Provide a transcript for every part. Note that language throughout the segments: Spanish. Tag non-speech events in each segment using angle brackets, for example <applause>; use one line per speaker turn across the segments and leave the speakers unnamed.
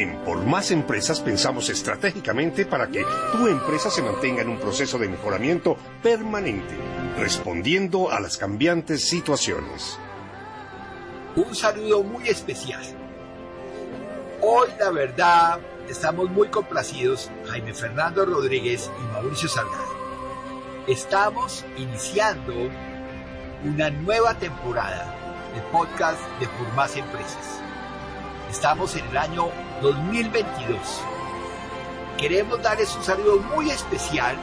En Por Más Empresas pensamos estratégicamente para que tu empresa se mantenga en un proceso de mejoramiento permanente, respondiendo a las cambiantes situaciones.
Un saludo muy especial. Hoy, la verdad, estamos muy complacidos, Jaime Fernando Rodríguez y Mauricio Salgado. Estamos iniciando una nueva temporada de podcast de Por Más Empresas Estamos en el año 2022. Queremos darles un saludo muy especial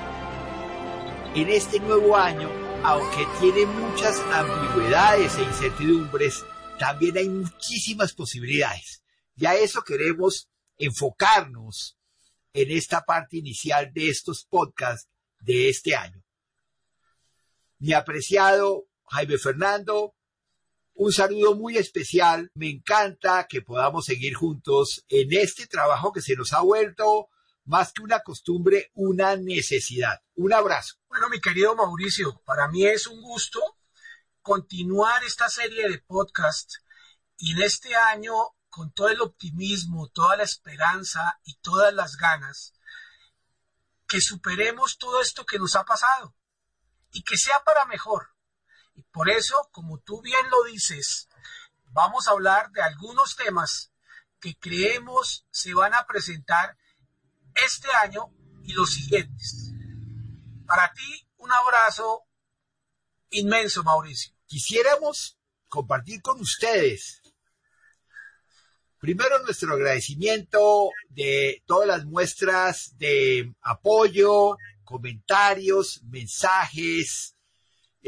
en este nuevo año, aunque tiene muchas ambigüedades e incertidumbres, también hay muchísimas posibilidades. Y a eso queremos enfocarnos en esta parte inicial de estos podcasts de este año. Mi apreciado Jaime Fernando, un saludo muy especial. Me encanta que podamos seguir juntos en este trabajo que se nos ha vuelto más que una costumbre, una necesidad. Un abrazo.
Bueno, mi querido Mauricio, para mí es un gusto continuar esta serie de podcast y en este año con todo el optimismo, toda la esperanza y todas las ganas, que superemos todo esto que nos ha pasado y que sea para mejor y por eso, como tú bien lo dices, vamos a hablar de algunos temas que creemos se van a presentar este año y los siguientes. Para ti, un abrazo inmenso, Mauricio.
Quisiéramos compartir con ustedes Primero nuestro agradecimiento de todas las muestras de apoyo, comentarios, mensajes,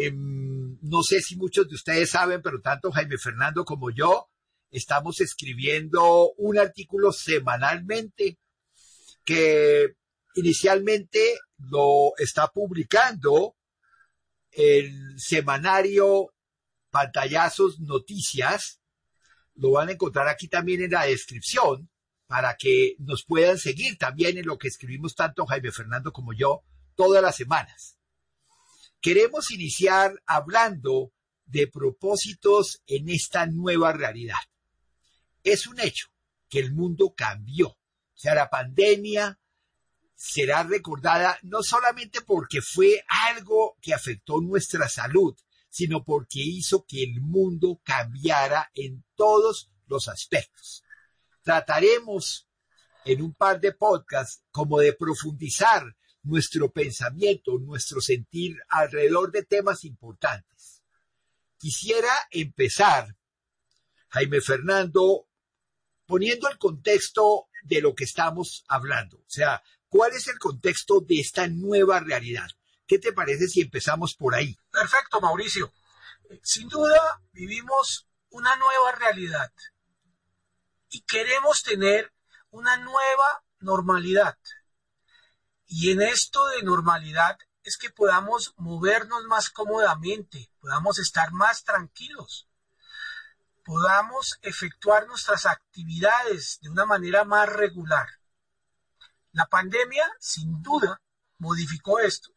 Em, no sé si muchos de ustedes saben, pero tanto Jaime Fernando como yo estamos escribiendo un artículo semanalmente que inicialmente lo está publicando el semanario Pantallazos Noticias. Lo van a encontrar aquí también en la descripción para que nos puedan seguir también en lo que escribimos tanto Jaime Fernando como yo todas las semanas. Queremos iniciar hablando de propósitos en esta nueva realidad. Es un hecho que el mundo cambió. O sea, la pandemia será recordada no solamente porque fue algo que afectó nuestra salud, sino porque hizo que el mundo cambiara en todos los aspectos. Trataremos en un par de podcasts como de profundizar nuestro pensamiento, nuestro sentir alrededor de temas importantes. Quisiera empezar, Jaime Fernando, poniendo el contexto de lo que estamos hablando. O sea, ¿cuál es el contexto de esta nueva realidad? ¿Qué te parece si empezamos por ahí?
Perfecto, Mauricio. Sin duda, vivimos una nueva realidad y queremos tener una nueva normalidad. Y en esto de normalidad es que podamos movernos más cómodamente, podamos estar más tranquilos, podamos efectuar nuestras actividades de una manera más regular. La pandemia, sin duda, modificó esto,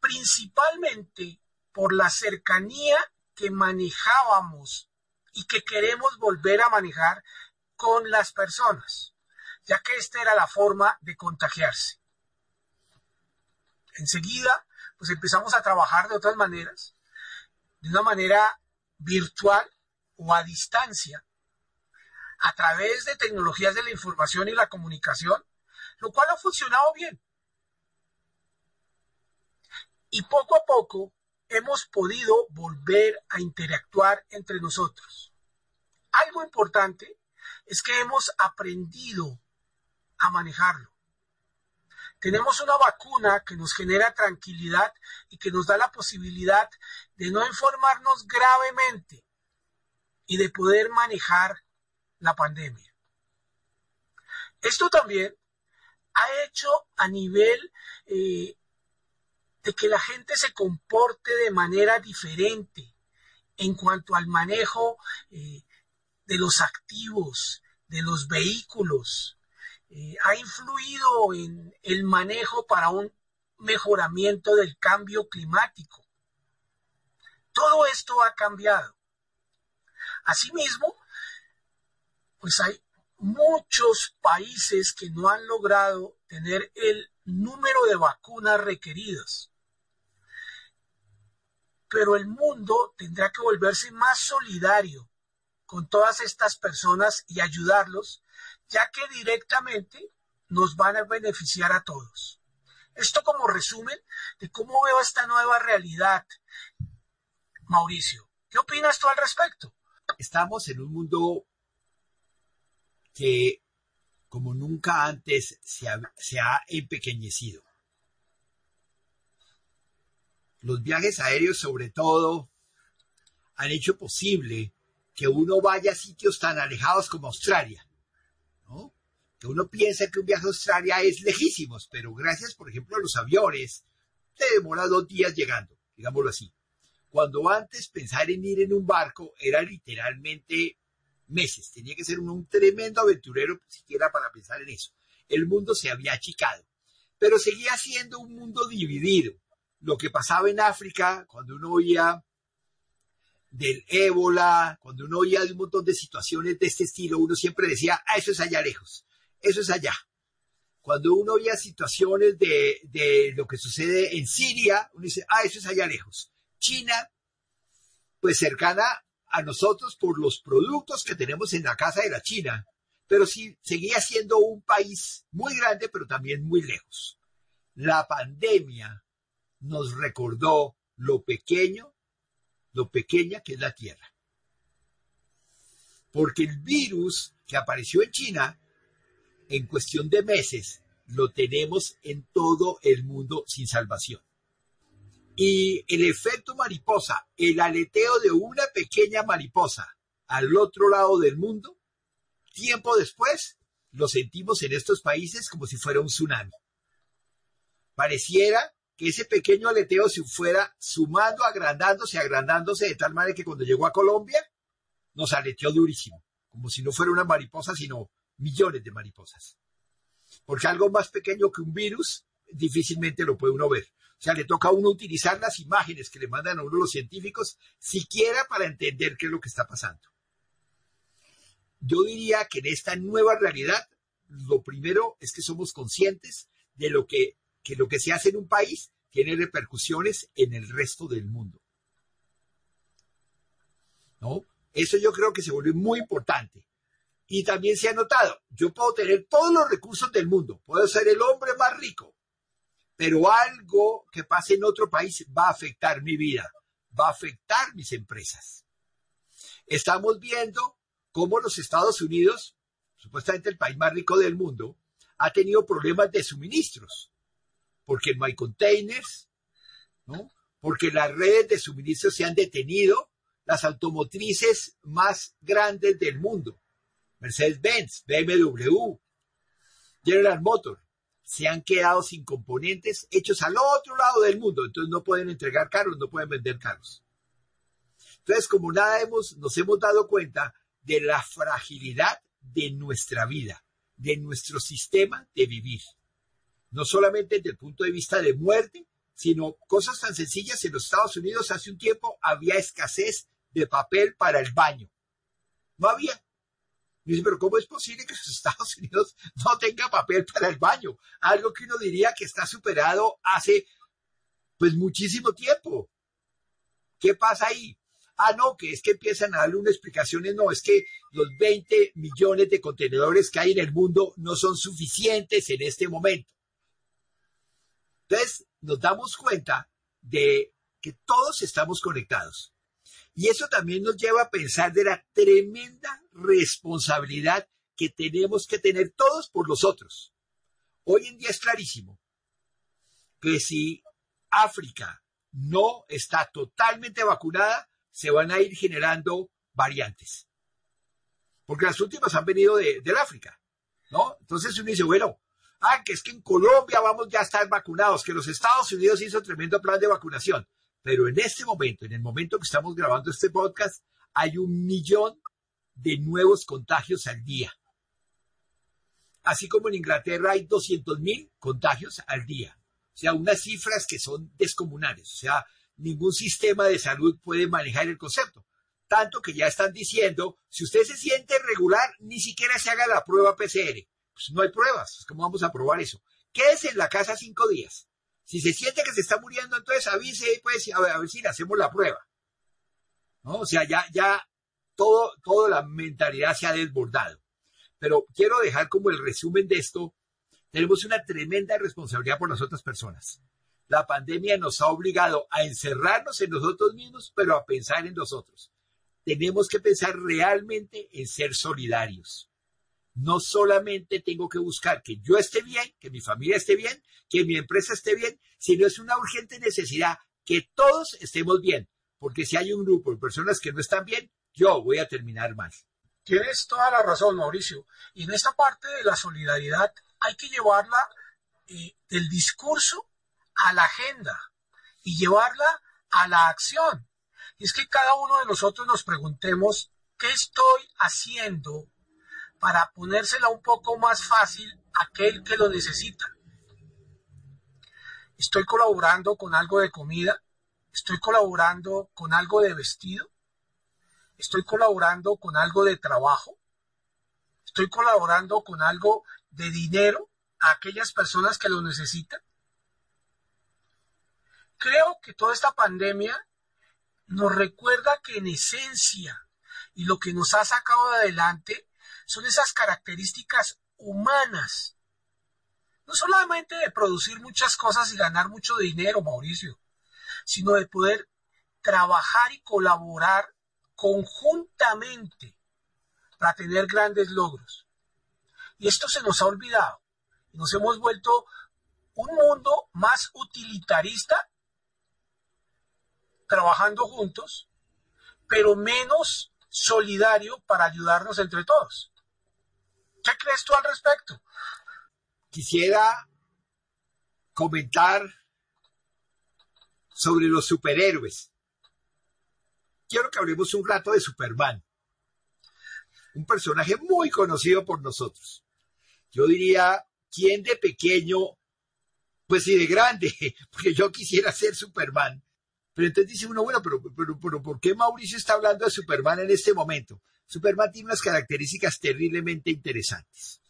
principalmente por la cercanía que manejábamos y que queremos volver a manejar con las personas ya que esta era la forma de contagiarse. Enseguida, pues empezamos a trabajar de otras maneras, de una manera virtual o a distancia, a través de tecnologías de la información y la comunicación, lo cual ha funcionado bien. Y poco a poco hemos podido volver a interactuar entre nosotros. Algo importante es que hemos aprendido a manejarlo. Tenemos una vacuna que nos genera tranquilidad y que nos da la posibilidad de no informarnos gravemente y de poder manejar la pandemia. Esto también ha hecho a nivel eh, de que la gente se comporte de manera diferente en cuanto al manejo eh, de los activos, de los vehículos, eh, ha influido en el manejo para un mejoramiento del cambio climático. Todo esto ha cambiado. Asimismo, pues hay muchos países que no han logrado tener el número de vacunas requeridas. Pero el mundo tendrá que volverse más solidario con todas estas personas y ayudarlos, ya que directamente nos van a beneficiar a todos. Esto como resumen de cómo veo esta nueva realidad. Mauricio, ¿qué opinas tú al respecto?
Estamos en un mundo que como nunca antes se ha, empequeñecido. Los viajes aéreos sobre todo han hecho posible que uno vaya a sitios tan alejados como Australia, uno piensa que un viaje a Australia es lejísimos, pero gracias, por ejemplo, a los aviones, te demora dos días llegando, digámoslo así. Cuando antes pensar en ir en un barco era literalmente meses. Tenía que ser un, tremendo aventurero siquiera para pensar en eso. El mundo se había achicado, pero seguía siendo un mundo dividido. Lo que pasaba en África, cuando uno oía del ébola, cuando uno oía de un montón de situaciones de este estilo, uno siempre decía, ah, eso es allá lejos, eso es allá. Cuando uno oía situaciones de, de lo que sucede en Siria, uno dice, ah, eso es allá lejos. China, pues cercana a nosotros por los productos que tenemos en la casa de la China, pero sí seguía siendo un país muy grande, pero también muy lejos. La pandemia nos recordó lo pequeño, lo pequeña que es la Tierra. Porque el virus que apareció en China, en cuestión de meses, lo tenemos en todo el mundo sin salvación. Y el efecto mariposa, el aleteo de una pequeña mariposa al otro lado del mundo, tiempo después lo sentimos en estos países como si fuera un tsunami. Pareciera que ese pequeño aleteo se fuera sumando, agrandándose, agrandándose de tal manera que cuando llegó a Colombia nos aleteó durísimo, como si no fuera una mariposa, sino millones de mariposas. Porque algo más pequeño que un virus difícilmente lo puede uno ver. O sea, le toca a uno utilizar las imágenes que le mandan a uno los científicos, siquiera para entender qué es lo que está pasando. Yo diría que en esta nueva realidad, lo primero es que somos conscientes de lo que, que lo que se hace en un país tiene repercusiones en el resto del mundo. ¿No? Eso yo creo que se vuelve muy importante. Y también se ha notado, yo puedo tener todos los recursos del mundo, puedo ser el hombre más rico, pero algo que pase en otro país va a afectar mi vida, va a afectar mis empresas. Estamos viendo cómo los Estados Unidos, supuestamente el país más rico del mundo, ha tenido problemas de suministros, porque no hay containers, ¿no? porque las redes de suministros se han detenido, las automotrices más grandes del mundo, Mercedes-Benz, BMW, General Motors, se han quedado sin componentes hechos al otro lado del mundo, entonces no pueden entregar carros, no pueden vender carros. Entonces, como nada hemos, nos hemos dado cuenta de la fragilidad de nuestra vida, de nuestro sistema de vivir. No solamente desde el punto de vista de muerte, sino cosas tan sencillas. En los Estados Unidos hace un tiempo había escasez de papel para el baño. No había dice, pero ¿cómo es posible que los Estados Unidos <laughs> no tenga papel para el baño? Algo que uno diría que está superado hace pues muchísimo tiempo. ¿Qué pasa ahí? Ah, no, que es que empiezan a darle una explicación, no, es que los 20 millones de contenedores que hay en el mundo no son suficientes en este momento. Entonces, nos damos cuenta de que todos estamos conectados. Y eso también nos lleva a pensar de la tremenda responsabilidad que tenemos que tener todos por los otros. Hoy en día es clarísimo que si África no está totalmente vacunada, se van a ir generando variantes. Porque las últimas han venido de, del África, ¿no? Entonces uno dice, bueno, ah, que es que en Colombia vamos ya a estar vacunados, que los Estados Unidos hizo tremendo plan de vacunación. Pero en este momento, en el momento que estamos grabando este podcast, hay un millón de nuevos contagios al día. Así como en Inglaterra hay 200 mil contagios al día. O sea, unas cifras que son descomunales. O sea, ningún sistema de salud puede manejar el concepto. Tanto que ya están diciendo, si usted se siente regular, ni siquiera se haga la prueba PCR. Pues no hay pruebas. ¿Cómo vamos a probar eso? Quédese en la casa cinco días. Si se siente que se está muriendo, entonces avise, pues, a ver, a ver si le hacemos la prueba. ¿No? O sea, ya, ya, todo, toda la mentalidad se ha desbordado. Pero quiero dejar como el resumen de esto. Tenemos una tremenda responsabilidad por las otras personas. La pandemia nos ha obligado a encerrarnos en nosotros mismos, pero a pensar en nosotros. Tenemos que pensar realmente en ser solidarios. No solamente tengo que buscar que yo esté bien, que mi familia esté bien, que mi empresa esté bien, sino es una urgente necesidad que todos estemos bien. Porque si hay un grupo de personas que no están bien, yo voy a terminar mal.
Tienes toda la razón, Mauricio. Y en esta parte de la solidaridad hay que llevarla eh, del discurso a la agenda y llevarla a la acción. Y es que cada uno de nosotros nos preguntemos, ¿qué estoy haciendo para ponérsela un poco más fácil a aquel que lo necesita? ¿Estoy colaborando con algo de comida? ¿Estoy colaborando con algo de vestido? Estoy colaborando con algo de trabajo, estoy colaborando con algo de dinero a aquellas personas que lo necesitan. Creo que toda esta pandemia nos recuerda que en esencia y lo que nos ha sacado adelante son esas características humanas. No solamente de producir muchas cosas y ganar mucho dinero, Mauricio, sino de poder trabajar y colaborar conjuntamente para tener grandes logros. Y esto se nos ha olvidado. Nos hemos vuelto un mundo más utilitarista, trabajando juntos, pero menos solidario para ayudarnos entre todos. ¿Qué crees tú al respecto?
Quisiera comentar sobre los superhéroes quiero que hablemos un rato de Superman. Un personaje muy conocido por nosotros. Yo diría, ¿quién de pequeño? Pues sí, de grande, <laughs> porque yo quisiera ser Superman. Pero entonces dice uno, bueno, pero, pero, pero ¿por qué Mauricio está hablando de Superman en este momento? Superman tiene unas características terriblemente interesantes.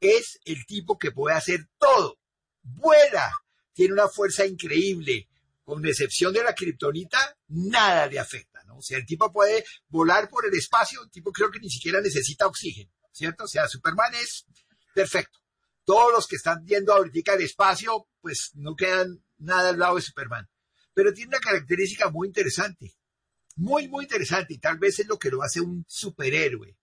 Es el tipo que puede hacer todo. Vuela. Tiene una fuerza increíble con excepción de la kriptonita, nada le afecta, ¿no? O sea, el tipo puede volar por el espacio, el tipo creo que ni siquiera necesita oxígeno, ¿cierto? O sea, Superman es perfecto. Todos los que están yendo ahorita al espacio, pues no quedan nada al lado de Superman. Pero tiene una característica muy interesante, muy, muy interesante, y tal vez es lo que lo hace un superhéroe.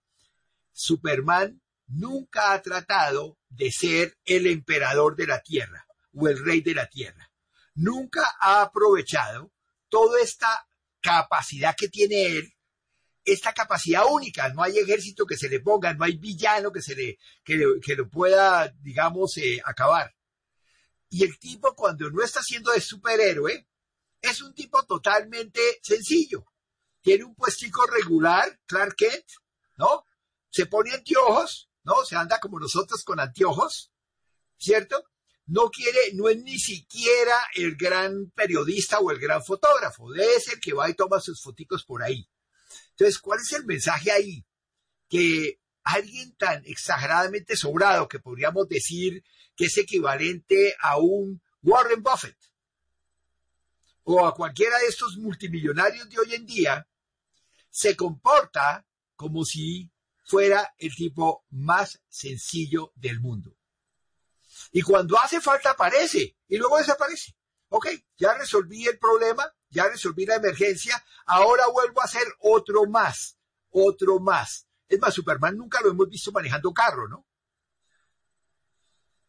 Superman nunca ha tratado de ser el emperador de la Tierra o el rey de la Tierra nunca ha aprovechado toda esta capacidad que tiene él, esta capacidad única. No hay ejército que se le ponga, no hay villano que se le, que, lo pueda, digamos, eh, acabar. Y el tipo, cuando no está siendo de superhéroe, es un tipo totalmente sencillo. Tiene un puestico regular, Clark Kent, ¿no? Se pone anteojos, ¿no? Se anda como nosotros con anteojos, ¿cierto? No quiere, no es ni siquiera el gran periodista o el gran fotógrafo, debe ser que va y toma sus foticos por ahí. Entonces, ¿cuál es el mensaje ahí? Que alguien tan exageradamente sobrado que podríamos decir que es equivalente a un Warren Buffett o a cualquiera de estos multimillonarios de hoy en día, se comporta como si fuera el tipo más sencillo del mundo. Y cuando hace falta aparece y luego desaparece. Ok, ya resolví el problema, ya resolví la emergencia, ahora vuelvo a hacer otro más, otro más. Es más, Superman nunca lo hemos visto manejando carro, ¿no?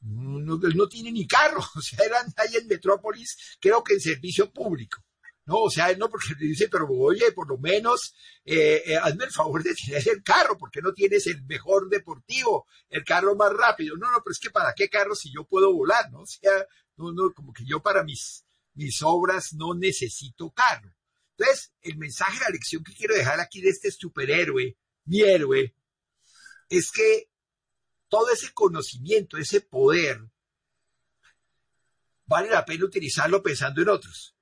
No, no tiene ni carro, <laughs> o sea, eran ahí en Metrópolis, creo que en servicio público. No, o sea, no, porque dice, pero oye, por lo menos eh, eh, hazme el favor de tener el carro, porque no tienes el mejor deportivo, el carro más rápido. No, no, pero es que para qué carro si yo puedo volar, ¿no? O sea, no, no, como que yo para mis, mis obras no necesito carro. Entonces, el mensaje, la lección que quiero dejar aquí de este superhéroe, mi héroe, es que todo ese conocimiento, ese poder, vale la pena utilizarlo pensando en otros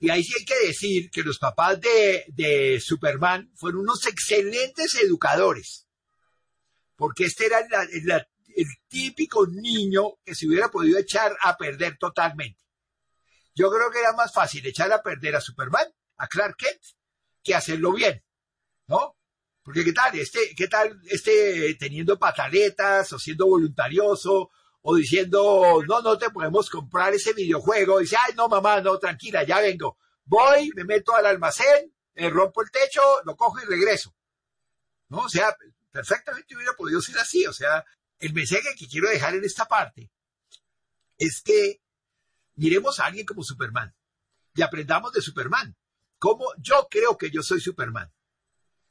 Y ahí sí hay que decir que los papás de, de Superman fueron unos excelentes educadores. Porque este era el típico niño que se hubiera podido echar a perder totalmente. Yo creo que era más fácil echar a perder a Superman, a Clark Kent, que hacerlo bien, ¿no? Porque qué tal, este, qué tal, este teniendo pataletas o siendo voluntarioso o diciendo, no, no te podemos comprar ese videojuego. Dice, ay, no, mamá, no, tranquila, ya vengo. Voy, me meto al almacén, eh, rompo el techo, lo cojo y regreso. ¿No? O sea, perfectamente hubiera podido ser así. O sea, el mensaje que quiero dejar en esta parte es que miremos a alguien como Superman y aprendamos de Superman. Como yo creo que yo soy Superman.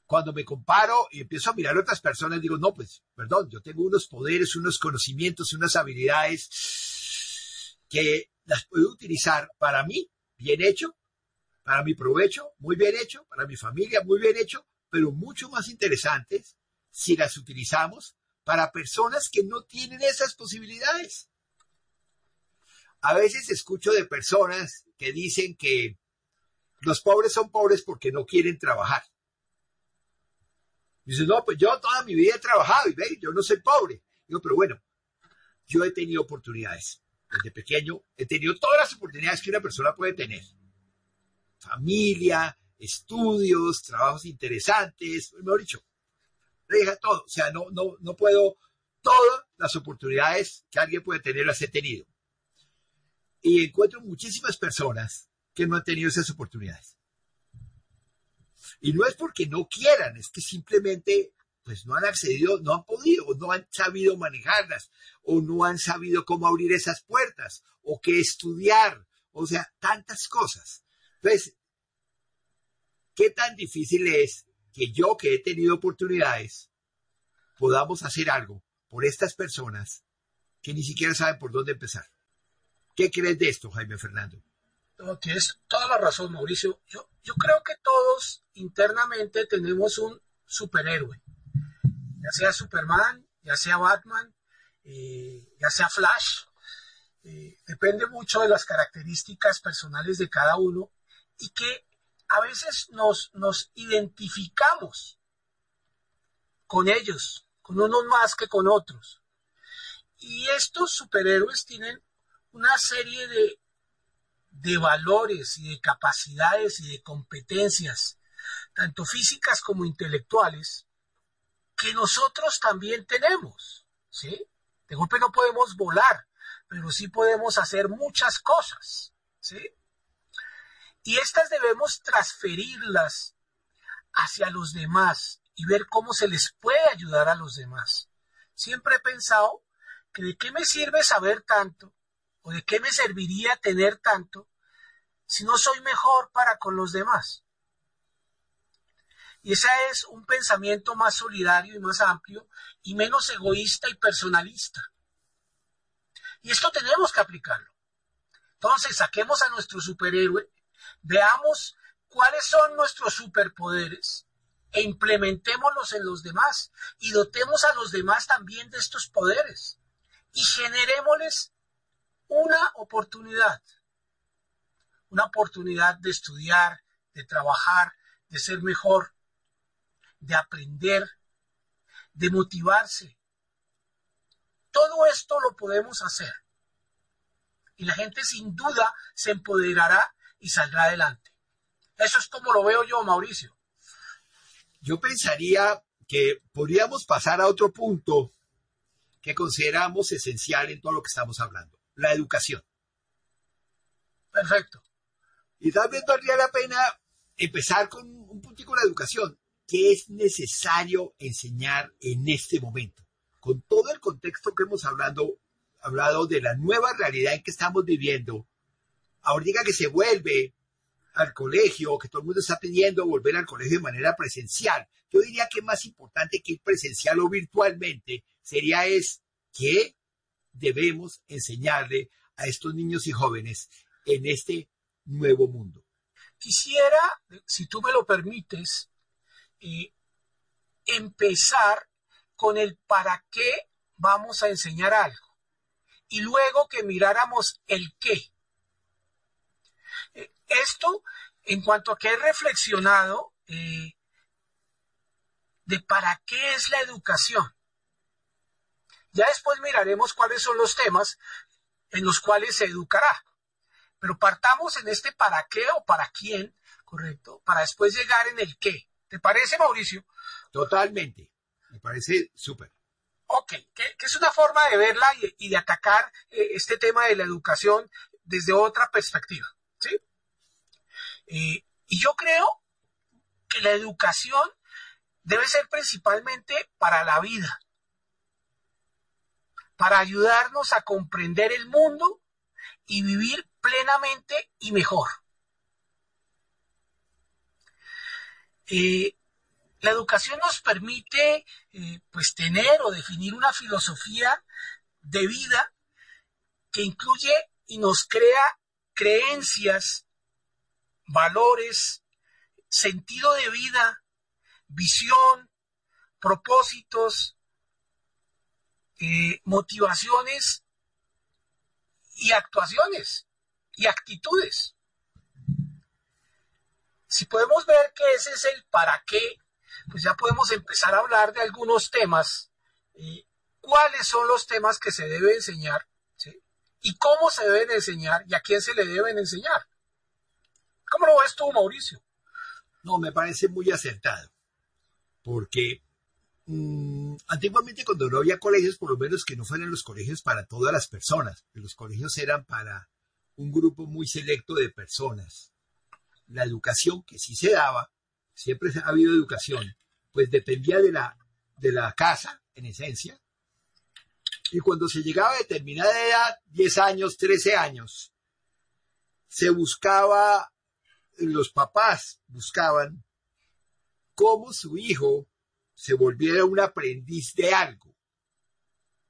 Cuando me comparo y empiezo a mirar a otras personas, digo, no, pues, perdón, yo tengo unos poderes, unos conocimientos, unas habilidades que las puedo utilizar para mí, bien hecho, para mi provecho, muy bien hecho, para mi familia, muy bien hecho, pero mucho más interesantes si las utilizamos para personas que no tienen esas posibilidades. A veces escucho de personas que dicen que los pobres son pobres porque no quieren trabajar. Dice, no, pues yo toda mi vida he trabajado y ve, yo no soy pobre. Digo, pero bueno, yo he tenido oportunidades. Desde pequeño he tenido todas las oportunidades que una persona puede tener. Familia, estudios, trabajos interesantes, mejor dicho, deja todo. O sea, no, no, no puedo, todas las oportunidades que alguien puede tener las he tenido. Y encuentro muchísimas personas que no han tenido esas oportunidades. Y no es porque no quieran, es que simplemente pues no han accedido, no han podido, no han sabido manejarlas, o no han sabido cómo abrir esas puertas, o qué estudiar, o sea, tantas cosas. Entonces, ¿qué tan difícil es que yo que he tenido oportunidades podamos hacer algo por estas personas que ni siquiera saben por dónde empezar? ¿Qué crees de esto, Jaime Fernando?
Tienes toda la razón, Mauricio. Yo, creo que todos internamente tenemos un superhéroe, ya sea Superman, ya sea Batman, eh, ya sea Flash. Eh, depende mucho de las características personales de cada uno y que a veces nos, nos identificamos con ellos, con unos más que con otros. Y estos superhéroes tienen una serie de de valores y de capacidades y de competencias, tanto físicas como intelectuales, que nosotros también tenemos, ¿sí? De golpe no podemos volar, pero sí podemos hacer muchas cosas, ¿sí? Y estas debemos transferirlas hacia los demás y ver cómo se les puede ayudar a los demás. Siempre he pensado que de qué me sirve saber tanto o de qué me serviría tener tanto si no soy mejor para con los demás? Y ese es un pensamiento más solidario y más amplio y menos egoísta y personalista. Y esto tenemos que aplicarlo. Entonces, saquemos a nuestro superhéroe, veamos cuáles son nuestros superpoderes e implementémoslos en los demás y dotemos a los demás también de estos poderes y generémosles una oportunidad una oportunidad de estudiar, de trabajar, de ser mejor, de aprender, de motivarse. Todo esto lo podemos hacer. Y la gente sin duda se empoderará y saldrá adelante. Eso es como lo veo yo, Mauricio.
Yo pensaría que podríamos pasar a otro punto que consideramos esencial en todo lo que estamos hablando, la educación.
Perfecto.
Y también valdría la pena empezar con un puntico la educación. ¿Qué es necesario enseñar en este momento? Con todo el contexto que hemos hablado, hablado de la nueva realidad en que estamos viviendo, ahorita que se vuelve al colegio, que todo el mundo está pidiendo volver al colegio de manera presencial. Yo diría que más importante que ir presencial o virtualmente sería es que debemos enseñarle a estos niños y jóvenes en este nuevo mundo.
Quisiera, si tú me lo permites, eh, empezar con el para qué vamos a enseñar algo y luego que miráramos el qué. Eh, esto en cuanto a que he reflexionado eh, de para qué es la educación. Ya después miraremos cuáles son los temas en los cuales se educará. Pero partamos en este para qué o para quién, ¿correcto? Para después llegar en el qué. ¿Te parece, Mauricio?
Totalmente. Me parece súper.
Ok, que, es una forma de verla y, de atacar eh, este tema de la educación desde otra perspectiva. ¿sí? Eh, y yo creo que la educación debe ser principalmente para la vida, para ayudarnos a comprender el mundo y vivir plenamente y mejor. Eh, la educación nos permite eh, pues tener o definir una filosofía de vida que incluye y nos crea creencias, valores, sentido de vida, visión, propósitos, eh, motivaciones y actuaciones y actitudes. Si podemos ver que ese es el para qué, pues ya podemos empezar a hablar de algunos temas. y ¿Cuáles son los temas que se debe enseñar? ¿Y cómo se deben enseñar? ¿Y a quién se le deben enseñar? ¿Cómo lo ves tú, Mauricio?
No, me parece muy acertado. Porque mm, antiguamente cuando no había colegios, por lo menos que no fueran los colegios para todas las personas, que los colegios eran para un grupo muy selecto de personas. La educación que sí se daba, siempre ha habido educación, pues dependía de la, de la casa, en esencia. Y cuando se llegaba a determinada edad, 10 años, 13 años, se buscaba los papás buscaban cómo su hijo se volviera un aprendiz de algo,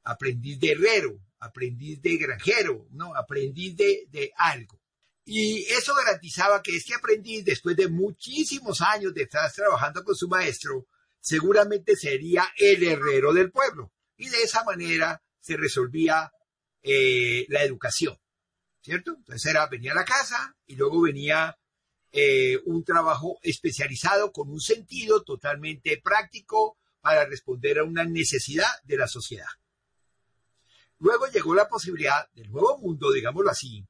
aprendiz de herrero, aprendiz de granjero, no, aprendiz de, de algo. Y eso garantizaba que este aprendiz, después de muchísimos años de estar trabajando con su maestro, seguramente sería el herrero del pueblo. Y de esa manera se resolvía eh, la educación, ¿cierto? Entonces era, venía a la casa y luego venía eh, un trabajo especializado con un sentido totalmente práctico para responder a una necesidad de la sociedad. Luego llegó la posibilidad del nuevo mundo, digámoslo así,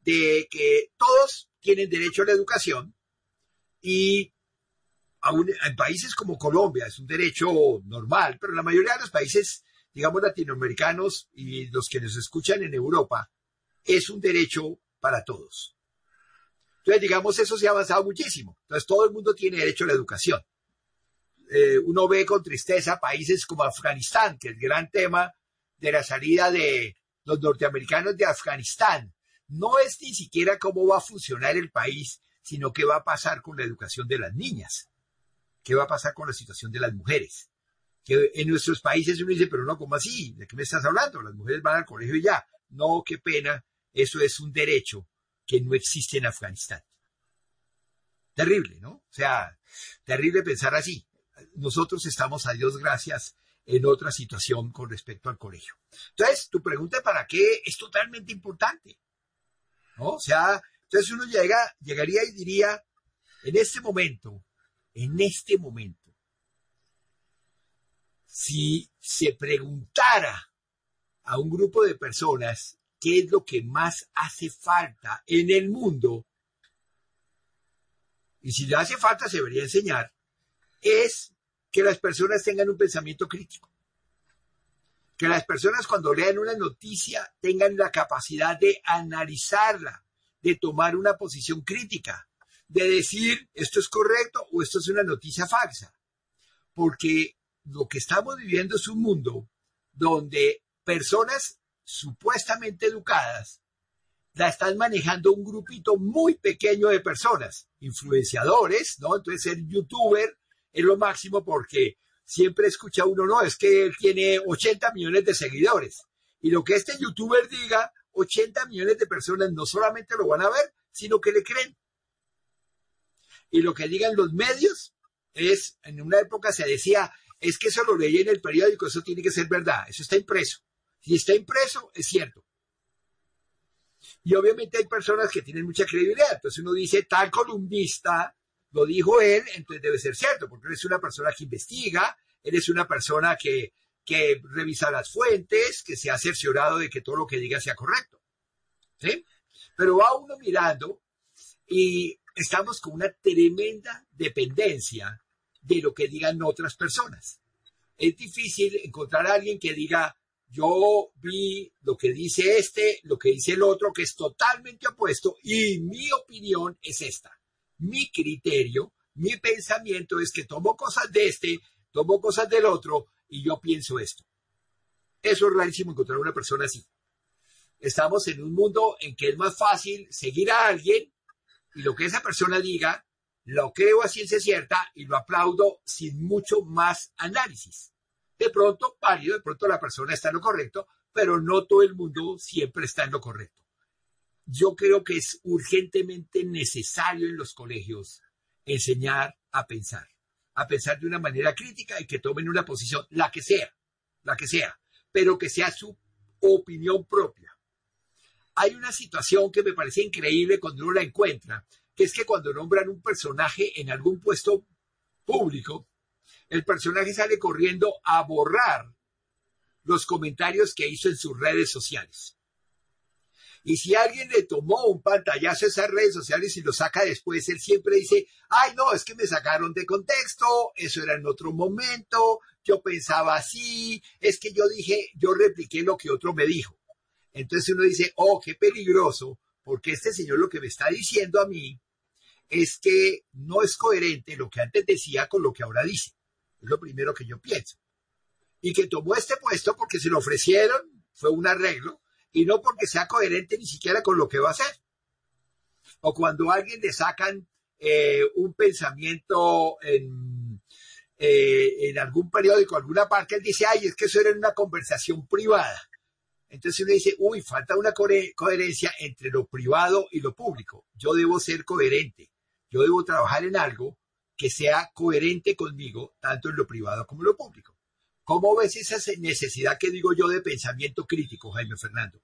de que todos tienen derecho a la educación y aún en países como Colombia es un derecho normal, pero la mayoría de los países, digamos, latinoamericanos y los que nos escuchan en Europa, es un derecho para todos. Entonces, digamos, eso se ha avanzado muchísimo. Entonces, todo el mundo tiene derecho a la educación. Eh, uno ve con tristeza países como Afganistán, que el gran tema de la salida de los norteamericanos de Afganistán. No es ni siquiera cómo va a funcionar el país, sino qué va a pasar con la educación de las niñas, qué va a pasar con la situación de las mujeres. Que en nuestros países uno dice, pero no, ¿cómo así? ¿De qué me estás hablando? Las mujeres van al colegio y ya. No, qué pena, eso es un derecho que no existe en Afganistán. Terrible, ¿no? O sea, terrible pensar así. Nosotros estamos, a Dios gracias, en otra situación con respecto al colegio. Entonces, tu pregunta para qué es totalmente importante. ¿No? O sea, entonces uno llega, llegaría y diría, en este momento, en este momento, si se preguntara a un grupo de personas qué es lo que más hace falta en el mundo, y si le hace falta se debería enseñar, es que las personas tengan un pensamiento crítico. Que las personas cuando lean una noticia tengan la capacidad de analizarla, de tomar una posición crítica, de decir esto es correcto o esto es una noticia falsa. Porque lo que estamos viviendo es un mundo donde personas supuestamente educadas, la están manejando un grupito muy pequeño de personas, influenciadores, ¿no? Entonces ser youtuber es lo máximo porque siempre escucha uno, no, es que él tiene 80 millones de seguidores. Y lo que este youtuber diga, 80 millones de personas no solamente lo van a ver, sino que le creen. Y lo que digan los medios es, en una época se decía, es que eso lo leí en el periódico, eso tiene que ser verdad, eso está impreso. Si está impreso, es cierto. Y obviamente hay personas que tienen mucha credibilidad. Entonces uno dice, tal columnista lo dijo él, entonces debe ser cierto, porque él es una persona que investiga, él es una persona que, que revisa las fuentes, que se ha cerciorado de que todo lo que diga sea correcto. ¿Sí? Pero va uno mirando y estamos con una tremenda dependencia de lo que digan otras personas. Es difícil encontrar a alguien que diga, yo vi lo que dice este, lo que dice el otro, que es totalmente opuesto, y mi opinión es esta. Mi criterio, mi pensamiento es que tomo cosas de este, tomo cosas del otro, y yo pienso esto. Eso es rarísimo encontrar una persona así. Estamos en un mundo en que es más fácil seguir a alguien y lo que esa persona diga, lo creo a ciencia cierta y lo aplaudo sin mucho más análisis. De pronto, válido, de pronto la persona está en lo correcto, pero no todo el mundo siempre está en lo correcto. Yo creo que es urgentemente necesario en los colegios enseñar a pensar, a pensar de una manera crítica y que tomen una posición, la que sea, la que sea, pero que sea su opinión propia. Hay una situación que me parece increíble cuando uno la encuentra, que es que cuando nombran un personaje en algún puesto público, el personaje sale corriendo a borrar los comentarios que hizo en sus redes sociales. Y si alguien le tomó un pantallazo a esas redes sociales y lo saca después, él siempre dice, ay no, es que me sacaron de contexto, eso era en otro momento, yo pensaba así, es que yo dije, yo repliqué lo que otro me dijo. Entonces uno dice, oh, qué peligroso, porque este señor lo que me está diciendo a mí es que no es coherente lo que antes decía con lo que ahora dice. Es lo primero que yo pienso. Y que tomó este puesto porque se lo ofrecieron, fue un arreglo, y no porque sea coherente ni siquiera con lo que va a hacer. O cuando a alguien le sacan eh, un pensamiento en, eh, en algún periódico, alguna parte, él dice, ay, es que eso era una conversación privada. Entonces uno dice, uy, falta una coherencia entre lo privado y lo público. Yo debo ser coherente. Yo debo trabajar en algo que sea coherente conmigo, tanto en lo privado como en lo público. ¿Cómo ves esa necesidad que digo yo de pensamiento crítico, Jaime Fernando?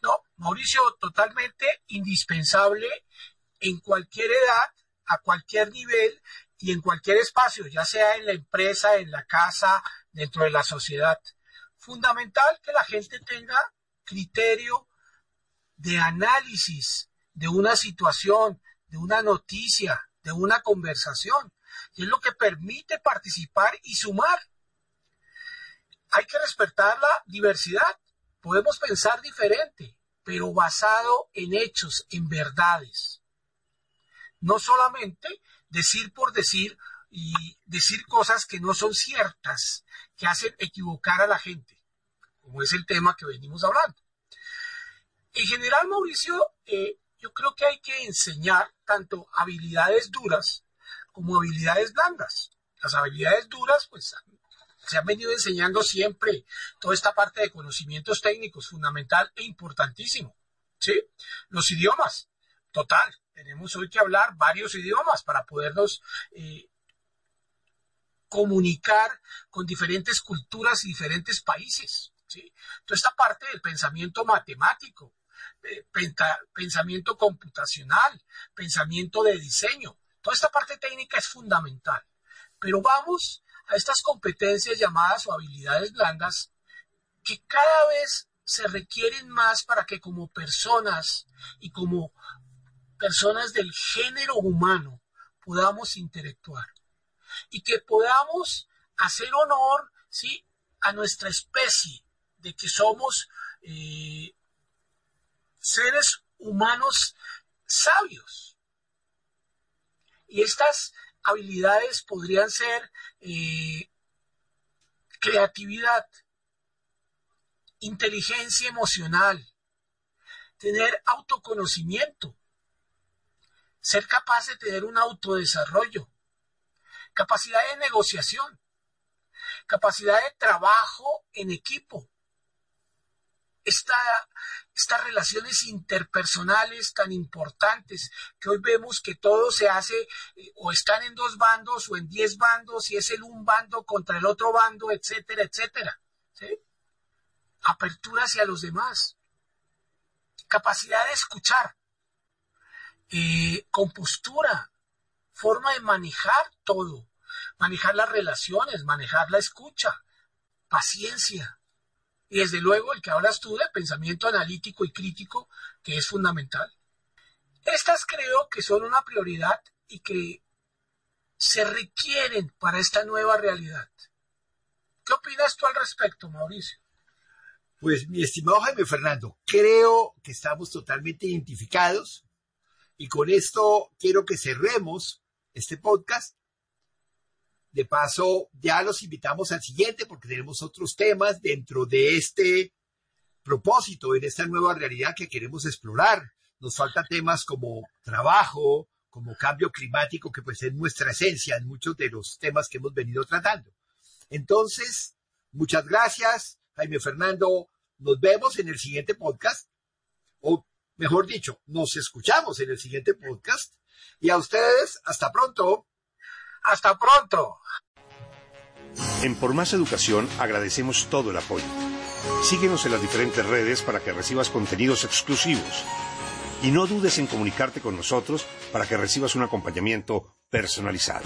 No, Mauricio, totalmente indispensable en cualquier edad, a cualquier nivel y en cualquier espacio, ya sea en la empresa, en la casa, dentro de la sociedad. Fundamental que la gente tenga criterio de análisis de una situación, de una noticia, de una conversación. Y es lo que permite participar y sumar. Hay que respetar la diversidad. Podemos pensar diferente, pero basado en hechos, en verdades. No solamente decir por decir y decir cosas que no son ciertas, que hacen equivocar a la gente, como es el tema que venimos hablando. En general, Mauricio, eh, yo creo que hay que enseñar tanto habilidades duras como habilidades blandas. Las habilidades duras, pues, se han venido enseñando siempre toda esta parte de conocimientos técnicos, fundamental e importantísimo. ¿Sí? Los idiomas, total. Tenemos hoy que hablar varios idiomas para podernos eh, comunicar con diferentes culturas y diferentes países. ¿sí? Toda esta parte del pensamiento matemático, pensamiento computacional, pensamiento de diseño. Toda esta parte técnica es fundamental. Pero vamos a estas competencias llamadas o habilidades blandas que cada vez se requieren más para que como personas y como personas del género humano podamos interactuar y que podamos hacer honor ¿sí? a nuestra especie de que somos eh, seres humanos sabios. Y estas habilidades podrían ser eh, creatividad, inteligencia emocional, tener autoconocimiento, ser capaz de tener un autodesarrollo, capacidad de negociación, capacidad de trabajo en equipo, estas relaciones interpersonales tan importantes que hoy vemos que todo se hace eh, o están en dos bandos o en diez bandos y es el un bando contra el otro bando, etcétera, etcétera. Apertura hacia los demás. capacidad de escuchar, eh, compostura, forma de manejar todo, manejar las relaciones, manejar la escucha, paciencia. Y desde luego el que hablas tú de pensamiento analítico y crítico, que es fundamental. Estas creo que son una prioridad y que se requieren para esta nueva realidad. ¿Qué opinas tú al respecto, Mauricio?
Pues mi estimado Jaime Fernando, creo que estamos totalmente identificados y con esto quiero que cerremos este podcast. De paso, ya los invitamos al siguiente porque tenemos otros temas dentro de este propósito, en esta nueva realidad que queremos explorar. Nos faltan temas como trabajo, como cambio climático, que pues es nuestra esencia en muchos de los temas que hemos venido tratando. Entonces, muchas gracias, Jaime Fernando. Nos vemos en el siguiente podcast, o mejor dicho, nos escuchamos en el siguiente podcast. Y a ustedes, hasta pronto.
Hasta pronto.
En Por Más Educación agradecemos todo el apoyo. Síguenos en las diferentes redes para que recibas contenidos exclusivos. Y no dudes en comunicarte con nosotros para que recibas un acompañamiento personalizado.